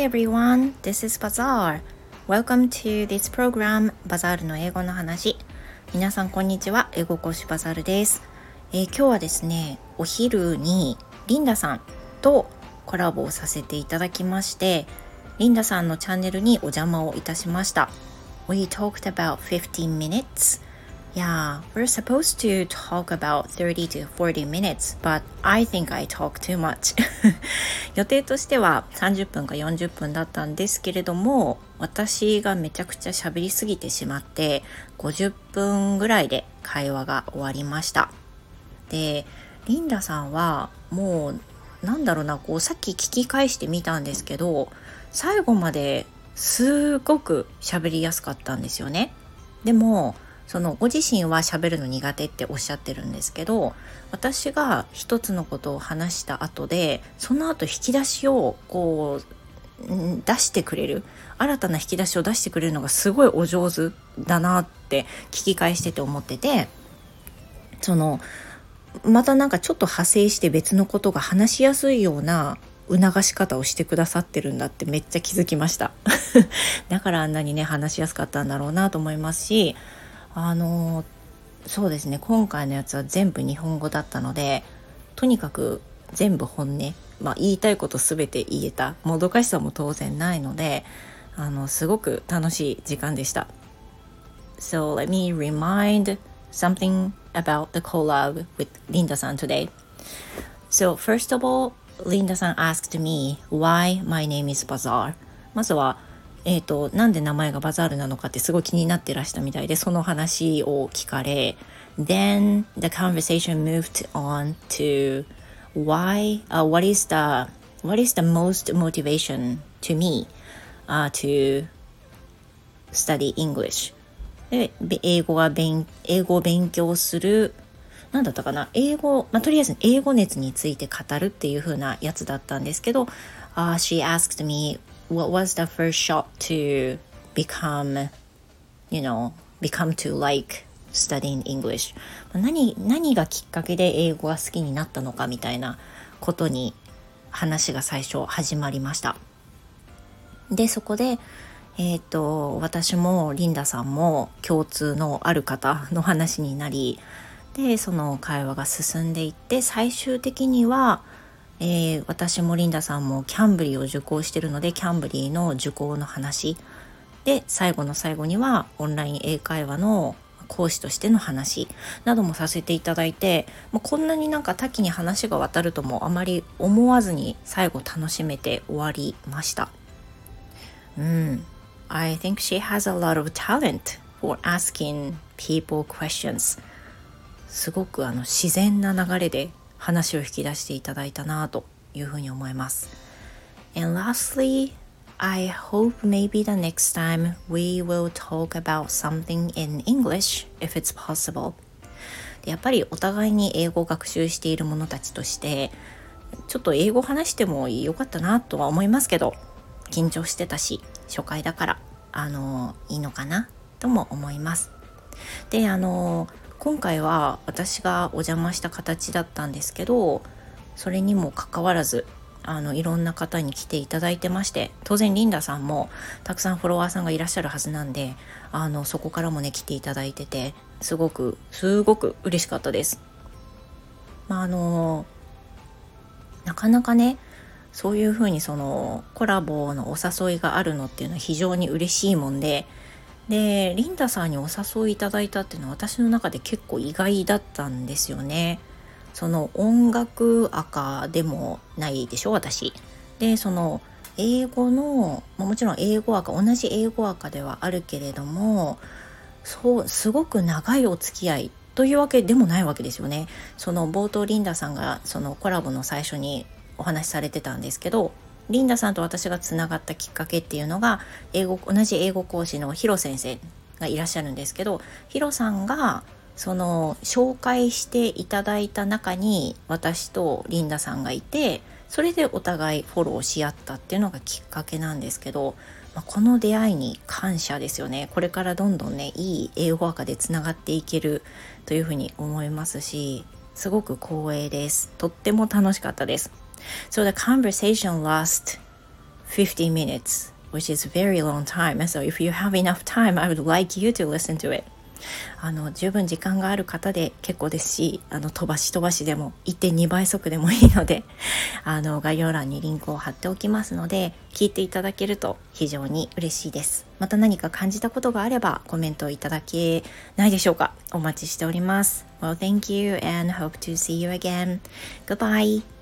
Hi everyone, this is Bazaar. Welcome to this program, バザールの英語の話。皆さんこんにちは、英語講師バザールです。えー、今日はですね、お昼にリンダさんとコラボをさせていただきまして、リンダさんのチャンネルにお邪魔をいたしました。We talked about 15 minutes Yeah, we're supposed to talk about 30 to 40 minutes, but I think I talk too much. 予定としては30分か40分だったんですけれども、私がめちゃくちゃ喋りすぎてしまって、50分ぐらいで会話が終わりました。で、リンダさんはもう、なんだろうな、こう、さっき聞き返してみたんですけど、最後まですごく喋りやすかったんですよね。でも、そのご自身は喋るの苦手っておっしゃってるんですけど私が一つのことを話した後でその後引き出しをこう出してくれる。新たな引き出しを出してくれるのがすごいお上手だなって聞き返してて思っててそのまたなんかちょっと派生して別のことが話しやすいような促し方をしてくださってるんだってめっちゃ気づきました。だからあんなにね話しやすかったんだろうなと思いますしあのそうですね今回のやつは全部日本語だったのでとにかく全部本音、まあ、言いたいこと全て言えたもどかしさも当然ないのであのすごく楽しい時間でした。So let me remind something about the collab with Linda san today. So first of all, Linda san asked me why my name is Bazaar. まずはえーと、なんで名前がバザールなのかってすごい気になってらしたみたいでその話を聞かれ Then the conversation moved on to why、uh, what is the what is the most motivation to me、uh, to study English で英語が勉英語を勉強する何だったかな英語、まあ、とりあえず英語熱について語るっていう風なやつだったんですけど、uh, She asked me what was the first shot to become, you know, become to like studying English? 何何がきっかけで英語が好きになったのかみたいなことに話が最初始まりました。でそこでえっ、ー、と私もリンダさんも共通のある方の話になりでその会話が進んでいって最終的にはえー、私もリンダさんもキャンブリーを受講してるのでキャンブリーの受講の話で最後の最後にはオンライン英会話の講師としての話などもさせていただいてもうこんなになんか多岐に話が渡るともあまり思わずに最後楽しめて終わりました。うん。I think she has a lot of talent for asking people questions. すごくあの自然な流れで話を引き出していただいたなというふうに思います。And lastly, I hope maybe the next time we will talk about something in English if it's possible. やっぱりお互いに英語を学習している者たちとしてちょっと英語話してもよかったなとは思いますけど緊張してたし初回だからあのいいのかなとも思います。であの今回は私がお邪魔した形だったんですけどそれにもかかわらずあのいろんな方に来ていただいてまして当然リンダさんもたくさんフォロワーさんがいらっしゃるはずなんであのそこからもね来ていただいててすごくすごく嬉しかったです。まああのなかなかねそういうふうにそのコラボのお誘いがあるのっていうのは非常に嬉しいもんででリンダさんにお誘いいただいたっていうのは私の中で結構意外だったんですよね。その音楽赤でもないでしょ私。でその英語のもちろん英語赤同じ英語赤ではあるけれどもそうすごく長いお付き合いというわけでもないわけですよね。その冒頭リンダさんがそのコラボの最初にお話しされてたんですけどリンダさんと私がつながったきっかけっていうのが英語同じ英語講師のヒロ先生がいらっしゃるんですけどヒロさんがその紹介していただいた中に私とリンダさんがいてそれでお互いフォローし合ったっていうのがきっかけなんですけど、まあ、この出会いに感謝ですよね。これからどんどんねいい英語赤でつながっていけるというふうに思いますしすごく光栄です。とっても楽しかったです。So the conversation last 50 minutes, which is very long time. So if you have enough time, I would like you to listen to it. あの十分時間がある方で結構ですしあの飛ばし飛ばしでも1.2倍速でもいいのであの概要欄にリンクを貼っておきますので聞いていただけると非常に嬉しいですまた何か感じたことがあればコメントいただけないでしょうかお待ちしております Well thank you and hope to see you again Goodbye